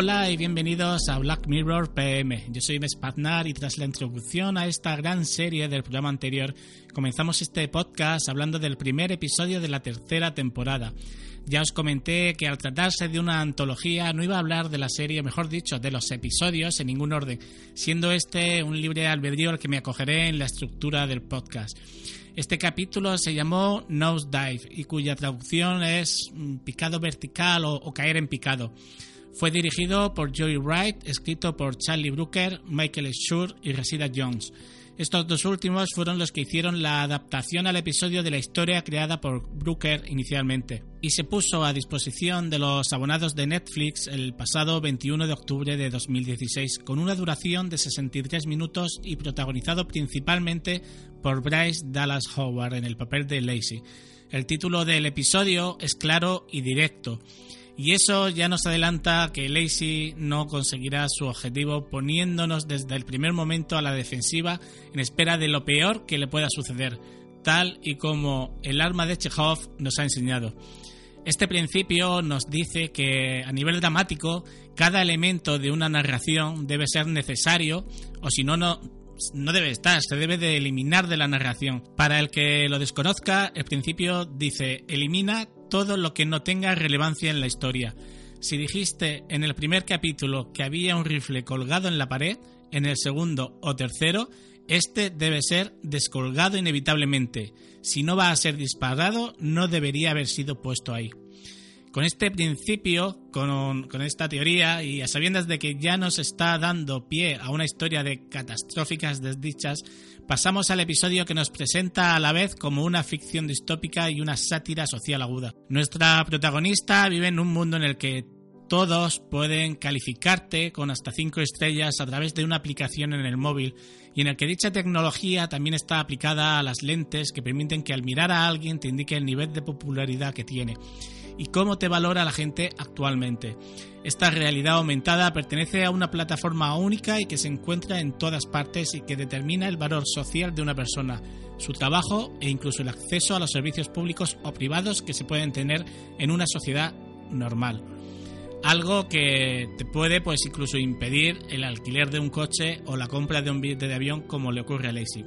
Hola y bienvenidos a Black Mirror PM. Yo soy Spaznar y tras la introducción a esta gran serie del programa anterior, comenzamos este podcast hablando del primer episodio de la tercera temporada. Ya os comenté que al tratarse de una antología no iba a hablar de la serie, mejor dicho, de los episodios en ningún orden, siendo este un libre albedrío al que me acogeré en la estructura del podcast. Este capítulo se llamó Nose Dive y cuya traducción es mm, picado vertical o, o caer en picado. Fue dirigido por Joey Wright, escrito por Charlie Brooker, Michael Schur y Resida Jones. Estos dos últimos fueron los que hicieron la adaptación al episodio de la historia creada por Brooker inicialmente, y se puso a disposición de los abonados de Netflix el pasado 21 de octubre de 2016, con una duración de 63 minutos y protagonizado principalmente por Bryce Dallas Howard en el papel de Lacey. El título del episodio es claro y directo y eso ya nos adelanta que Lacey no conseguirá su objetivo poniéndonos desde el primer momento a la defensiva en espera de lo peor que le pueda suceder, tal y como el arma de Chekhov nos ha enseñado. Este principio nos dice que a nivel dramático cada elemento de una narración debe ser necesario o si no, no no debe estar, se debe de eliminar de la narración. Para el que lo desconozca, el principio dice elimina todo lo que no tenga relevancia en la historia. Si dijiste en el primer capítulo que había un rifle colgado en la pared, en el segundo o tercero, este debe ser descolgado inevitablemente. Si no va a ser disparado, no debería haber sido puesto ahí. Con este principio, con, esta teoría y a sabiendas de que ya nos está dando pie a una historia de catastróficas desdichas, pasamos al episodio que nos presenta a la vez como una ficción distópica y una sátira social aguda. Nuestra protagonista vive en un mundo en el que todos pueden calificarte con hasta 5 estrellas a través de una aplicación en el móvil y en el que dicha tecnología también está aplicada a las lentes que permiten que al mirar a alguien te indique el nivel de popularidad que tiene y cómo te valora la gente actualmente. Esta realidad aumentada pertenece a una plataforma única y que se encuentra en todas partes y que determina el valor social de una persona, su trabajo e incluso el acceso a los servicios públicos o privados que se pueden tener en una sociedad normal. Algo que te puede pues incluso impedir el alquiler de un coche o la compra de un billete de avión como le ocurre a Lacey.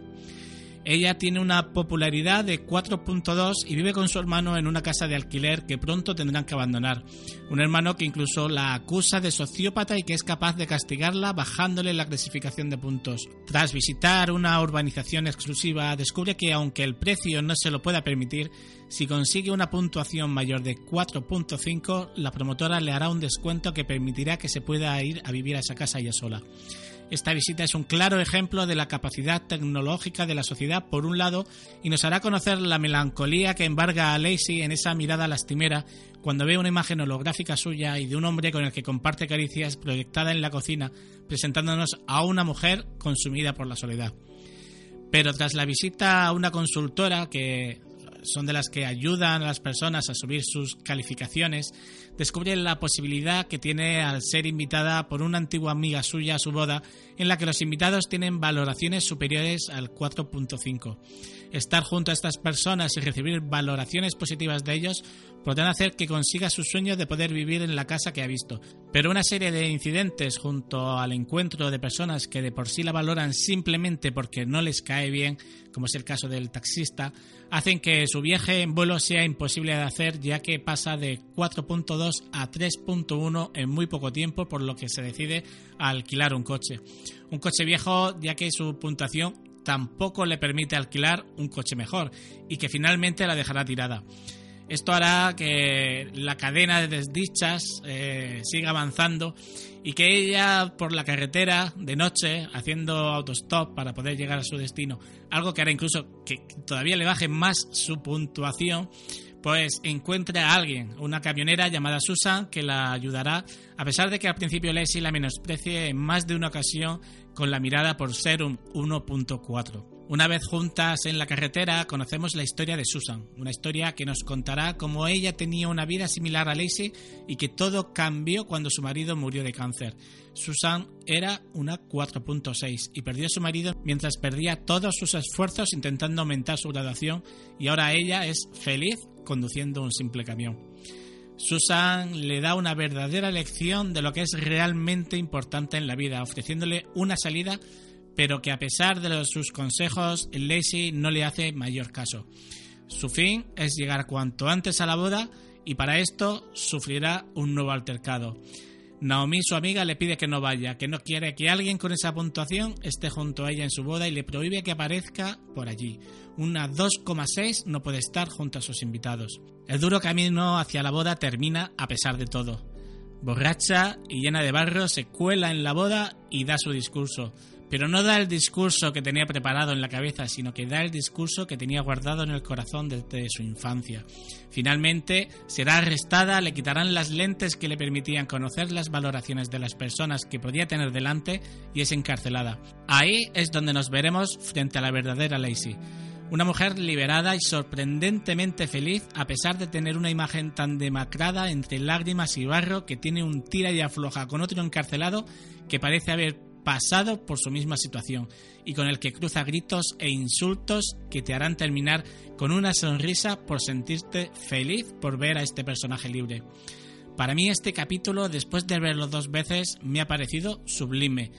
Ella tiene una popularidad de 4.2 y vive con su hermano en una casa de alquiler que pronto tendrán que abandonar. Un hermano que incluso la acusa de sociópata y que es capaz de castigarla bajándole la clasificación de puntos. Tras visitar una urbanización exclusiva, descubre que aunque el precio no se lo pueda permitir, si consigue una puntuación mayor de 4.5, la promotora le hará un descuento que permitirá que se pueda ir a vivir a esa casa ella sola. Esta visita es un claro ejemplo de la capacidad tecnológica de la sociedad, por un lado, y nos hará conocer la melancolía que embarga a Lacey en esa mirada lastimera cuando ve una imagen holográfica suya y de un hombre con el que comparte caricias proyectada en la cocina, presentándonos a una mujer consumida por la soledad. Pero tras la visita a una consultora que son de las que ayudan a las personas a subir sus calificaciones, descubre la posibilidad que tiene al ser invitada por una antigua amiga suya a su boda, en la que los invitados tienen valoraciones superiores al 4.5. Estar junto a estas personas y recibir valoraciones positivas de ellos podrán hacer que consiga su sueño de poder vivir en la casa que ha visto. Pero una serie de incidentes junto al encuentro de personas que de por sí la valoran simplemente porque no les cae bien, como es el caso del taxista, hacen que su viaje en vuelo sea imposible de hacer ya que pasa de 4.2 a 3.1 en muy poco tiempo, por lo que se decide alquilar un coche. Un coche viejo ya que su puntuación tampoco le permite alquilar un coche mejor y que finalmente la dejará tirada. Esto hará que la cadena de desdichas eh, siga avanzando y que ella por la carretera de noche haciendo autostop para poder llegar a su destino, algo que hará incluso que todavía le baje más su puntuación, pues encuentra a alguien, una camionera llamada Susan, que la ayudará, a pesar de que al principio Lacey la menosprecie en más de una ocasión con la mirada por ser un 1.4. Una vez juntas en la carretera, conocemos la historia de Susan, una historia que nos contará cómo ella tenía una vida similar a Lacey y que todo cambió cuando su marido murió de cáncer. Susan era una 4.6 y perdió a su marido mientras perdía todos sus esfuerzos intentando aumentar su graduación y ahora ella es feliz conduciendo un simple camión. Susan le da una verdadera lección de lo que es realmente importante en la vida, ofreciéndole una salida, pero que a pesar de sus consejos, Lacey no le hace mayor caso. Su fin es llegar cuanto antes a la boda y para esto sufrirá un nuevo altercado. Naomi, su amiga, le pide que no vaya, que no quiere que alguien con esa puntuación esté junto a ella en su boda y le prohíbe que aparezca por allí. Una 2,6 no puede estar junto a sus invitados. El duro camino hacia la boda termina a pesar de todo. Borracha y llena de barro, se cuela en la boda y da su discurso pero no da el discurso que tenía preparado en la cabeza, sino que da el discurso que tenía guardado en el corazón desde su infancia. Finalmente, será arrestada, le quitarán las lentes que le permitían conocer las valoraciones de las personas que podía tener delante y es encarcelada. Ahí es donde nos veremos frente a la verdadera Lacey. Una mujer liberada y sorprendentemente feliz a pesar de tener una imagen tan demacrada entre lágrimas y barro que tiene un tira y afloja con otro encarcelado que parece haber pasado por su misma situación y con el que cruza gritos e insultos que te harán terminar con una sonrisa por sentirte feliz por ver a este personaje libre. Para mí este capítulo, después de verlo dos veces, me ha parecido sublime.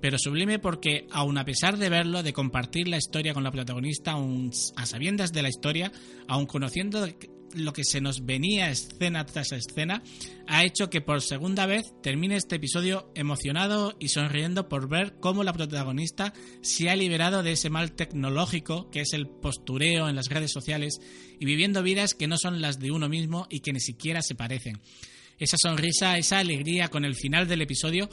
Pero sublime porque, aun a pesar de verlo, de compartir la historia con la protagonista, aun a sabiendas de la historia, aun conociendo lo que se nos venía escena tras escena, ha hecho que por segunda vez termine este episodio emocionado y sonriendo por ver cómo la protagonista se ha liberado de ese mal tecnológico que es el postureo en las redes sociales y viviendo vidas que no son las de uno mismo y que ni siquiera se parecen. Esa sonrisa, esa alegría con el final del episodio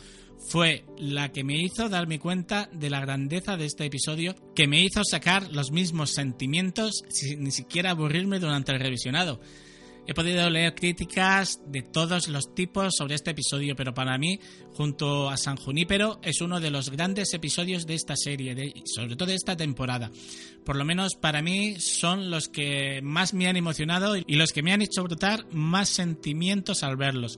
fue la que me hizo darme cuenta de la grandeza de este episodio, que me hizo sacar los mismos sentimientos sin ni siquiera aburrirme durante el revisionado. He podido leer críticas de todos los tipos sobre este episodio, pero para mí, junto a San Junípero, es uno de los grandes episodios de esta serie, sobre todo de esta temporada. Por lo menos para mí son los que más me han emocionado y los que me han hecho brotar más sentimientos al verlos.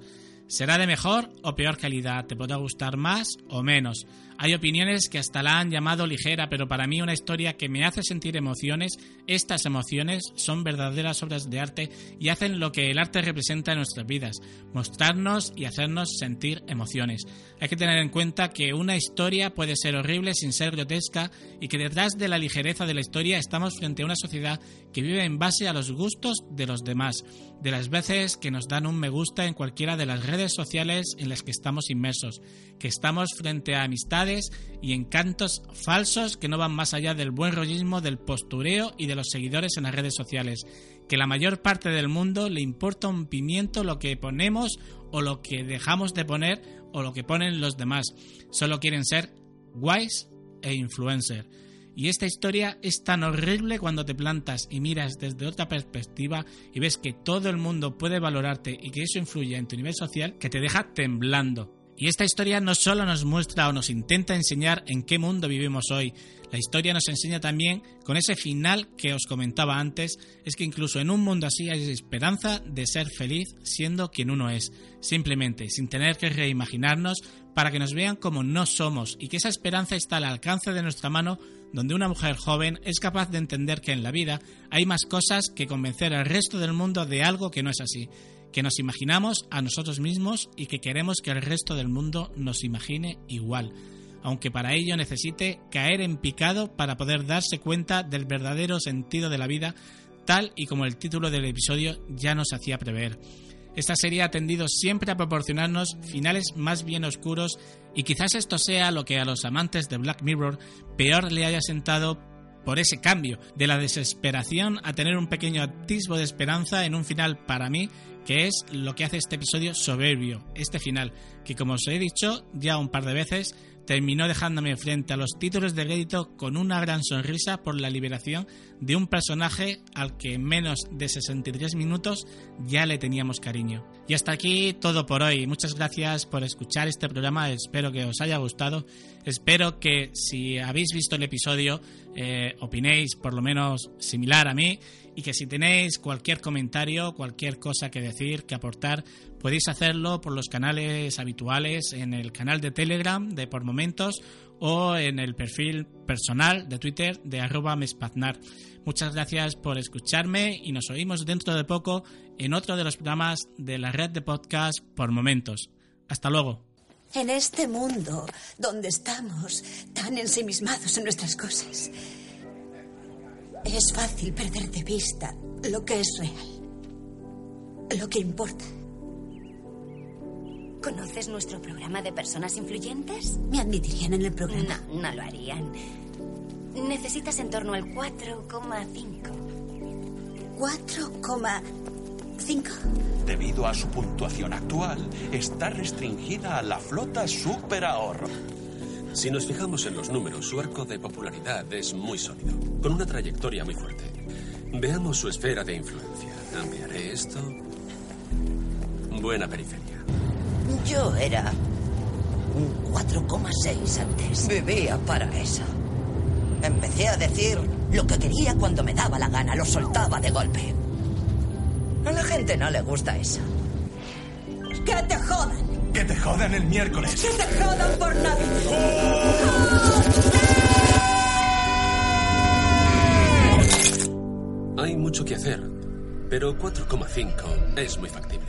Será de mejor o peor calidad, te podrá gustar más o menos. Hay opiniones que hasta la han llamado ligera, pero para mí una historia que me hace sentir emociones, estas emociones son verdaderas obras de arte y hacen lo que el arte representa en nuestras vidas, mostrarnos y hacernos sentir emociones. Hay que tener en cuenta que una historia puede ser horrible sin ser grotesca y que detrás de la ligereza de la historia estamos frente a una sociedad que vive en base a los gustos de los demás, de las veces que nos dan un me gusta en cualquiera de las redes sociales en las que estamos inmersos, que estamos frente a amistades y encantos falsos que no van más allá del buen rollismo, del postureo y de los seguidores en las redes sociales, que la mayor parte del mundo le importa un pimiento lo que ponemos o lo que dejamos de poner o lo que ponen los demás, solo quieren ser guays e influencer. Y esta historia es tan horrible cuando te plantas y miras desde otra perspectiva y ves que todo el mundo puede valorarte y que eso influye en tu nivel social que te deja temblando. Y esta historia no solo nos muestra o nos intenta enseñar en qué mundo vivimos hoy, la historia nos enseña también, con ese final que os comentaba antes, es que incluso en un mundo así hay esperanza de ser feliz siendo quien uno es, simplemente, sin tener que reimaginarnos, para que nos vean como no somos y que esa esperanza está al alcance de nuestra mano donde una mujer joven es capaz de entender que en la vida hay más cosas que convencer al resto del mundo de algo que no es así, que nos imaginamos a nosotros mismos y que queremos que el resto del mundo nos imagine igual, aunque para ello necesite caer en picado para poder darse cuenta del verdadero sentido de la vida, tal y como el título del episodio ya nos hacía prever. Esta serie ha tendido siempre a proporcionarnos finales más bien oscuros y quizás esto sea lo que a los amantes de Black Mirror peor le haya sentado por ese cambio, de la desesperación a tener un pequeño atisbo de esperanza en un final para mí, que es lo que hace este episodio soberbio, este final, que como os he dicho ya un par de veces, terminó dejándome frente a los títulos de crédito con una gran sonrisa por la liberación de un personaje al que en menos de 63 minutos ya le teníamos cariño. Y hasta aquí todo por hoy. Muchas gracias por escuchar este programa. Espero que os haya gustado. Espero que si habéis visto el episodio eh, opinéis por lo menos similar a mí y que si tenéis cualquier comentario, cualquier cosa que decir, que aportar, podéis hacerlo por los canales habituales, en el canal de Telegram de Por Momentos o en el perfil personal de Twitter de arroba mespaznar. Muchas gracias por escucharme y nos oímos dentro de poco en otro de los programas de la red de podcast Por Momentos. Hasta luego. En este mundo donde estamos tan ensimismados en nuestras cosas, es fácil perder de vista lo que es real, lo que importa. ¿Conoces nuestro programa de personas influyentes? ¿Me admitirían en el programa? No, no lo harían. Necesitas en torno al 4,5. ¿4,5? Debido a su puntuación actual, está restringida a la flota super ahorro. Si nos fijamos en los números, su arco de popularidad es muy sólido, con una trayectoria muy fuerte. Veamos su esfera de influencia. Cambiaré esto. Buena periferia. Yo era un 4,6 antes. Vivía para eso. Empecé a decir lo que quería cuando me daba la gana, lo soltaba de golpe. A la gente no le gusta eso. ¡Que te jodan! ¡Que te jodan el miércoles! ¡Que te jodan por nada! Hay mucho que hacer, pero 4,5 es muy factible.